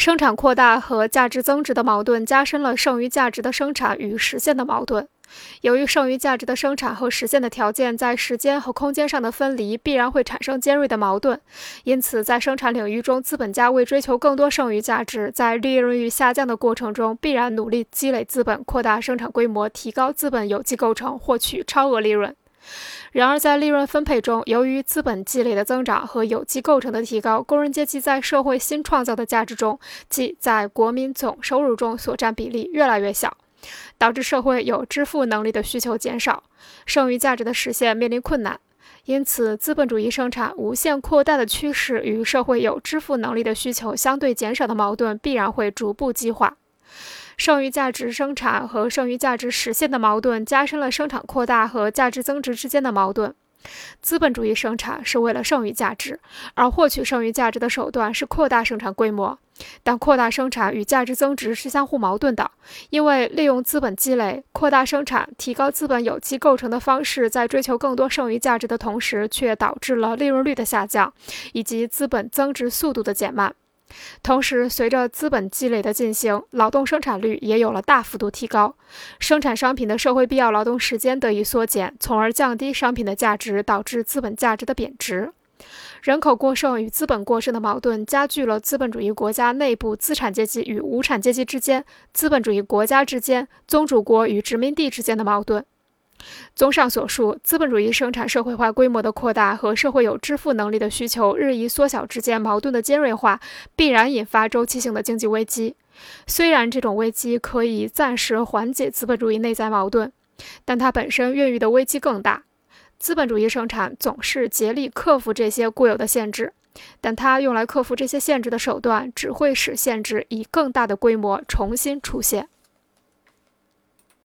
生产扩大和价值增值的矛盾加深了剩余价值的生产与实现的矛盾。由于剩余价值的生产和实现的条件在时间和空间上的分离，必然会产生尖锐的矛盾。因此，在生产领域中，资本家为追求更多剩余价值，在利润率下降的过程中，必然努力积累资本，扩大生产规模，提高资本有机构成，获取超额利润。然而，在利润分配中，由于资本积累的增长和有机构成的提高，工人阶级在社会新创造的价值中，即在国民总收入中所占比例越来越小，导致社会有支付能力的需求减少，剩余价值的实现面临困难。因此，资本主义生产无限扩大的趋势与社会有支付能力的需求相对减少的矛盾必然会逐步激化。剩余价值生产和剩余价值实现的矛盾，加深了生产扩大和价值增值之间的矛盾。资本主义生产是为了剩余价值，而获取剩余价值的手段是扩大生产规模。但扩大生产与价值增值是相互矛盾的，因为利用资本积累、扩大生产、提高资本有机构成的方式，在追求更多剩余价值的同时，却导致了利润率的下降以及资本增值速度的减慢。同时，随着资本积累的进行，劳动生产率也有了大幅度提高，生产商品的社会必要劳动时间得以缩减，从而降低商品的价值，导致资本价值的贬值。人口过剩与资本过剩的矛盾，加剧了资本主义国家内部资产阶级与无产阶级之间、资本主义国家之间、宗主国与殖民地之间的矛盾。综上所述，资本主义生产社会化规模的扩大和社会有支付能力的需求日益缩小之间矛盾的尖锐化，必然引发周期性的经济危机。虽然这种危机可以暂时缓解资本主义内在矛盾，但它本身孕育的危机更大。资本主义生产总是竭力克服这些固有的限制，但它用来克服这些限制的手段，只会使限制以更大的规模重新出现。